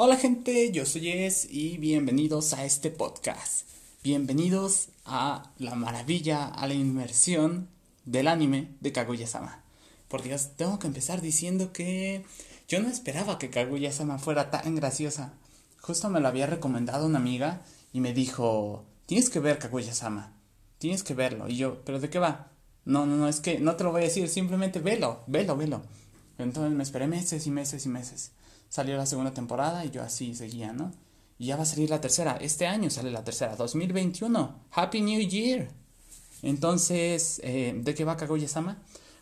Hola gente, yo soy Es y bienvenidos a este podcast. Bienvenidos a la maravilla, a la inmersión del anime de Kaguya-sama. Por Dios, tengo que empezar diciendo que yo no esperaba que Kaguya-sama fuera tan graciosa. Justo me lo había recomendado una amiga y me dijo, tienes que ver Kaguya-sama, tienes que verlo. Y yo, ¿pero de qué va? No, no, no, es que no te lo voy a decir, simplemente velo, velo, velo. Entonces me esperé meses y meses y meses salió la segunda temporada y yo así seguía, ¿no? Y ya va a salir la tercera. Este año sale la tercera, 2021. Happy New Year. Entonces, eh, ¿de qué va Kaguya-sama?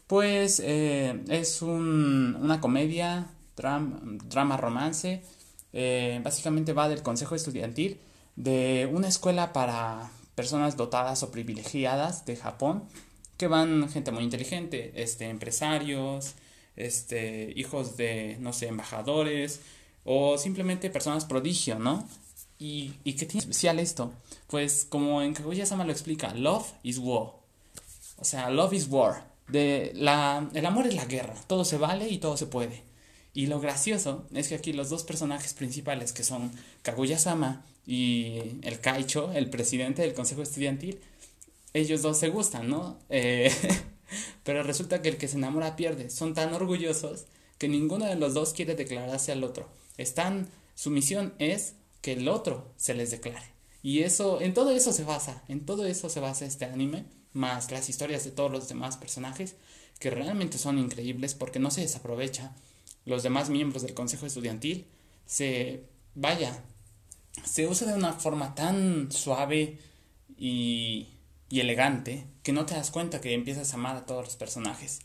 Pues eh, es un, una comedia, drama, romance. Eh, básicamente va del consejo estudiantil de una escuela para personas dotadas o privilegiadas de Japón, que van gente muy inteligente, este, empresarios, este, hijos de, no sé, embajadores o simplemente personas prodigio, ¿no? ¿Y, y qué tiene especial esto? Pues como en Kaguya-sama lo explica, love is war. O sea, love is war. De la, el amor es la guerra, todo se vale y todo se puede. Y lo gracioso es que aquí los dos personajes principales, que son Kaguya-sama y el Kaicho, el presidente del consejo estudiantil, ellos dos se gustan, ¿no? Eh, Pero resulta que el que se enamora pierde. Son tan orgullosos que ninguno de los dos quiere declararse al otro. Están, su misión es que el otro se les declare. Y eso, en todo eso se basa, en todo eso se basa este anime, más las historias de todos los demás personajes, que realmente son increíbles porque no se desaprovecha. Los demás miembros del consejo estudiantil se, vaya, se usa de una forma tan suave y y elegante que no te das cuenta que empiezas a amar a todos los personajes.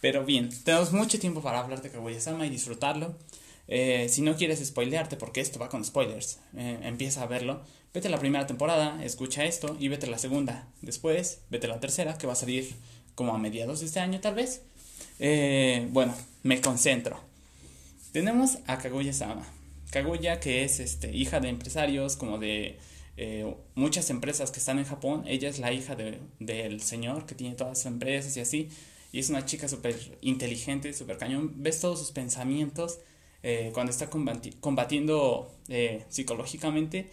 Pero bien, tenemos mucho tiempo para hablar de Kaguya-sama y disfrutarlo. Eh, si no quieres spoilearte, porque esto va con spoilers, eh, empieza a verlo. Vete a la primera temporada, escucha esto y vete a la segunda. Después, vete a la tercera, que va a salir como a mediados de este año tal vez. Eh, bueno, me concentro. Tenemos a Kaguya-sama. Kaguya, que es este, hija de empresarios, como de eh, muchas empresas que están en Japón, ella es la hija del señor que tiene todas sus empresas y así, y es una chica súper inteligente, súper cañón, ves todos sus pensamientos eh, cuando está combatiendo eh, psicológicamente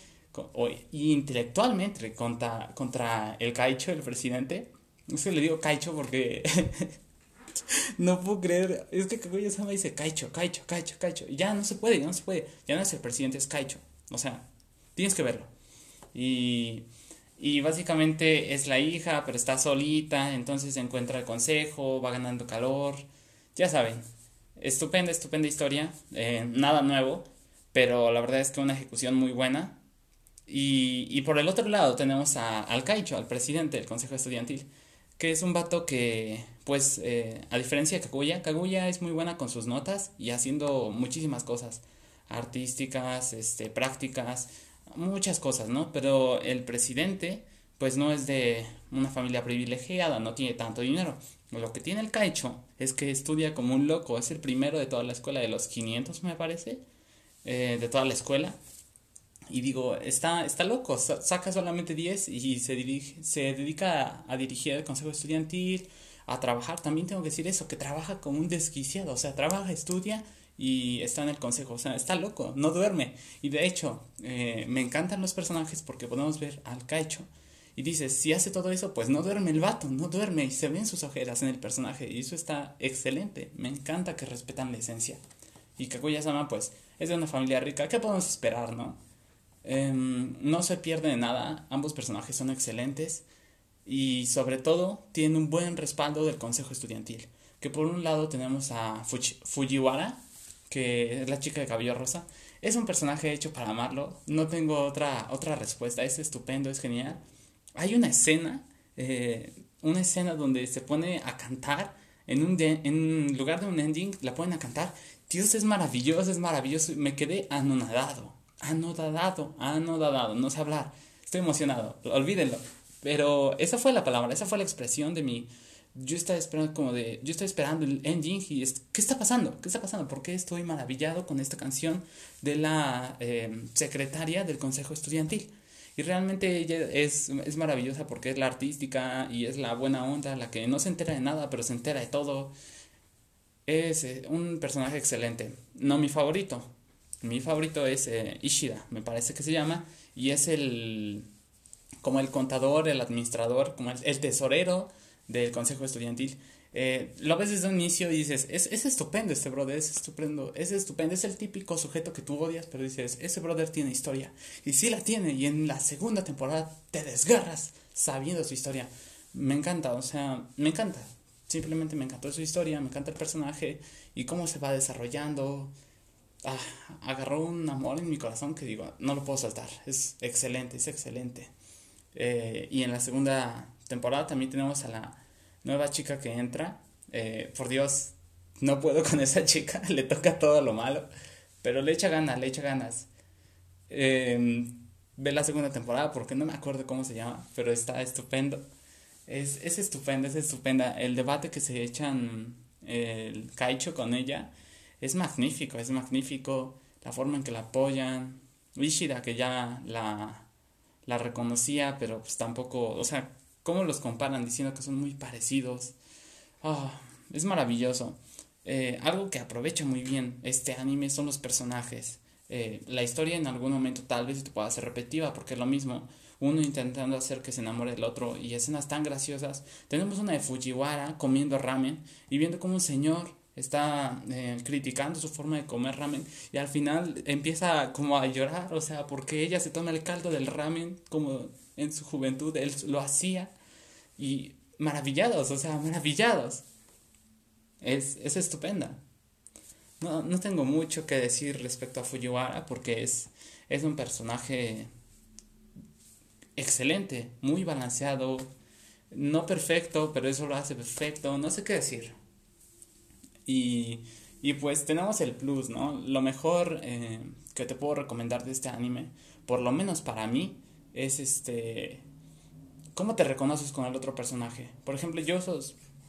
intelectualmente contra, contra el Kaicho, el presidente. Es que le digo Kaicho porque no puedo creer, es que Kaguya-sama dice Kaicho, Kaicho, Kaicho, Kaicho, y ya no se puede, ya no se puede, ya no es el presidente, es Kaicho, o sea, tienes que verlo. Y, y básicamente es la hija, pero está solita, entonces encuentra el consejo, va ganando calor. Ya saben, estupenda, estupenda historia, eh, nada nuevo, pero la verdad es que una ejecución muy buena. Y, y por el otro lado tenemos a, al Caicho, al presidente del consejo estudiantil, que es un vato que, pues, eh, a diferencia de Kaguya, Kaguya es muy buena con sus notas y haciendo muchísimas cosas artísticas, este, prácticas, muchas cosas, ¿no? Pero el presidente, pues no es de una familia privilegiada, no tiene tanto dinero. Lo que tiene el Caicho es que estudia como un loco, es el primero de toda la escuela, de los 500 me parece, eh, de toda la escuela. Y digo, está, está loco, saca solamente 10 y se, dirige, se dedica a, a dirigir el consejo estudiantil, a trabajar. También tengo que decir eso, que trabaja como un desquiciado, o sea, trabaja, estudia y está en el consejo, o sea, está loco, no duerme. Y de hecho, eh, me encantan los personajes porque podemos ver al Caicho y dices, si hace todo eso, pues no duerme el vato, no duerme y se ven sus ojeras en el personaje y eso está excelente. Me encanta que respetan la esencia. Y Kaguya-sama, pues, es de una familia rica, ¿qué podemos esperar, no? Em, no se pierde de nada, ambos personajes son excelentes y sobre todo tienen un buen respaldo del consejo estudiantil. Que por un lado tenemos a Fujiwara, que es la chica de cabello rosa. Es un personaje hecho para amarlo. No tengo otra, otra respuesta. Es estupendo, es genial. Hay una escena, eh, una escena donde se pone a cantar en un en lugar de un ending, la ponen a cantar. Dios, es maravilloso, es maravilloso. Me quedé anonadado, anodadado, anodadado. No sé hablar. Estoy emocionado. Olvídenlo. Pero esa fue la palabra, esa fue la expresión de mi, yo estaba esperando como de, yo estoy esperando el ending y es, ¿qué está pasando? ¿Qué está pasando? ¿Por qué estoy maravillado con esta canción de la eh, secretaria del consejo estudiantil? Y realmente ella es, es maravillosa porque es la artística y es la buena onda, la que no se entera de nada, pero se entera de todo. Es eh, un personaje excelente. No mi favorito. Mi favorito es eh, Ishida, me parece que se llama, y es el como el contador, el administrador, como el, tesorero del consejo estudiantil. Eh, lo ves desde un inicio y dices, es, es estupendo este brother, es estupendo, es estupendo, es el típico sujeto que tú odias, pero dices, ese brother tiene historia. Y sí la tiene, y en la segunda temporada te desgarras sabiendo su historia. Me encanta, o sea, me encanta. Simplemente me encantó su historia, me encanta el personaje y cómo se va desarrollando. Ah, agarró un amor en mi corazón que digo, no lo puedo saltar. Es excelente, es excelente. Eh, y en la segunda temporada también tenemos a la nueva chica que entra. Eh, por Dios, no puedo con esa chica, le toca todo lo malo, pero le echa ganas, le echa ganas. Em, ve la segunda temporada porque no me acuerdo cómo se llama, pero está estupendo. Es, es estupenda, es estupenda. El debate que se echan el Kaicho con ella es magnífico, es magnífico. La forma en que la apoyan. Ishida, que ya la, la reconocía, pero pues tampoco, o sea, cómo los comparan diciendo que son muy parecidos. Ah, es maravilloso. Eh, algo que aprovecha muy bien este anime son los personajes. Eh, la historia en algún momento tal vez te pueda ser repetitiva porque es lo mismo uno intentando hacer que se enamore del otro y escenas tan graciosas. Tenemos una de Fujiwara comiendo ramen y viendo como un señor está eh, criticando su forma de comer ramen y al final empieza como a llorar, o sea, porque ella se toma el caldo del ramen como en su juventud él lo hacía y maravillados, o sea, maravillados. Es, es estupenda. No, no tengo mucho que decir respecto a Fujiwara porque es, es un personaje excelente, muy balanceado, no perfecto, pero eso lo hace perfecto, no sé qué decir. Y, y pues tenemos el plus, ¿no? Lo mejor eh, que te puedo recomendar de este anime, por lo menos para mí, es este... ¿Cómo te reconoces con el otro personaje? Por ejemplo, yo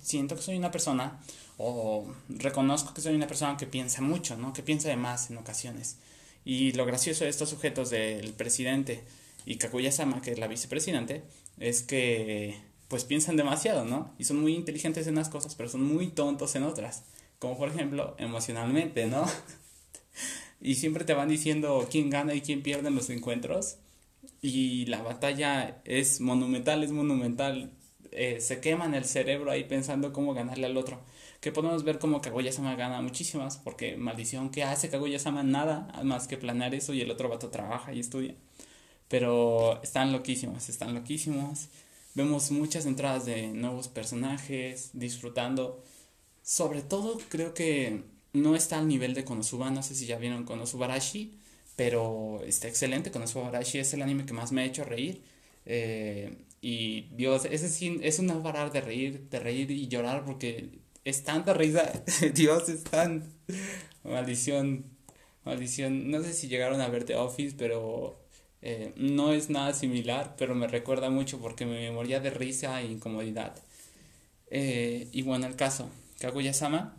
siento que soy una persona, o reconozco que soy una persona que piensa mucho, ¿no? Que piensa de más en ocasiones. Y lo gracioso de estos sujetos del presidente y Kaguya-sama, que es la vicepresidente, es que pues piensan demasiado, ¿no? Y son muy inteligentes en unas cosas, pero son muy tontos en otras. Como por ejemplo, emocionalmente, ¿no? y siempre te van diciendo quién gana y quién pierde en los encuentros. Y la batalla es monumental, es monumental. Eh, se queman el cerebro ahí pensando cómo ganarle al otro. Que podemos ver como Kaguya-sama gana muchísimas, porque maldición, que hace Kaguya-sama? Nada más que planear eso y el otro vato trabaja y estudia. Pero están loquísimos, están loquísimos. Vemos muchas entradas de nuevos personajes, disfrutando sobre todo creo que no está al nivel de Konosuba, no sé si ya vieron Konosubarashi, pero está excelente. Konosubarashi es el anime que más me ha hecho reír. Eh, y Dios, ese sí es un no parar de reír, de reír y llorar porque es tanta risa. Dios, es tan. Maldición. Maldición. No sé si llegaron a ver The Office, pero eh, no es nada similar, pero me recuerda mucho porque me moría de risa e incomodidad. Eh, y bueno, el caso. Kaguya-sama,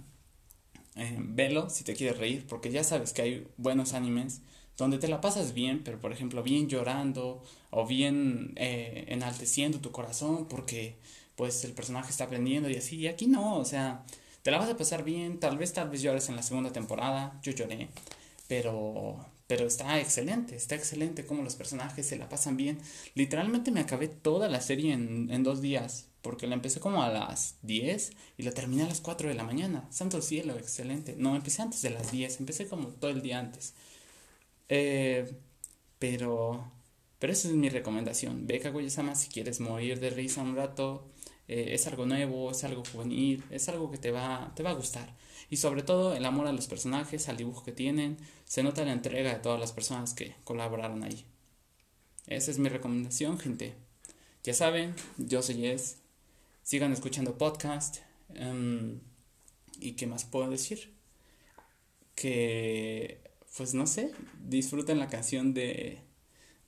eh, velo si te quieres reír, porque ya sabes que hay buenos animes donde te la pasas bien, pero por ejemplo bien llorando o bien eh, enalteciendo tu corazón porque pues el personaje está aprendiendo y así, y aquí no, o sea, te la vas a pasar bien, tal vez tal vez llores en la segunda temporada, yo lloré, pero pero está excelente, está excelente como los personajes se la pasan bien. Literalmente me acabé toda la serie en, en dos días porque la empecé como a las 10 y la terminé a las 4 de la mañana. Santo cielo, excelente. No, empecé antes de las 10, empecé como todo el día antes. Eh, pero, pero esa es mi recomendación. Ve Kaguya-sama si quieres morir de risa un rato. Eh, es algo nuevo, es algo juvenil, es algo que te va, te va a gustar. Y sobre todo el amor a los personajes, al dibujo que tienen. Se nota la entrega de todas las personas que colaboraron ahí. Esa es mi recomendación, gente. Ya saben, yo soy Jess sigan escuchando podcast. Em, ¿Y qué más puedo decir? Que, pues no sé, disfruten la canción de,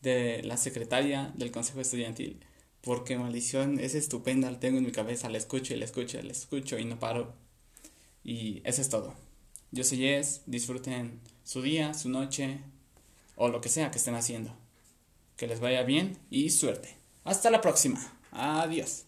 de la secretaria del Consejo Estudiantil. Porque maldición es estupenda, la tengo en mi cabeza, la escucho y la escucho y la escucho y no paro. Y eso es todo. Yo soy Jess, disfruten su día, su noche o lo que sea que estén haciendo. Que les vaya bien y suerte. Hasta la próxima. Adiós.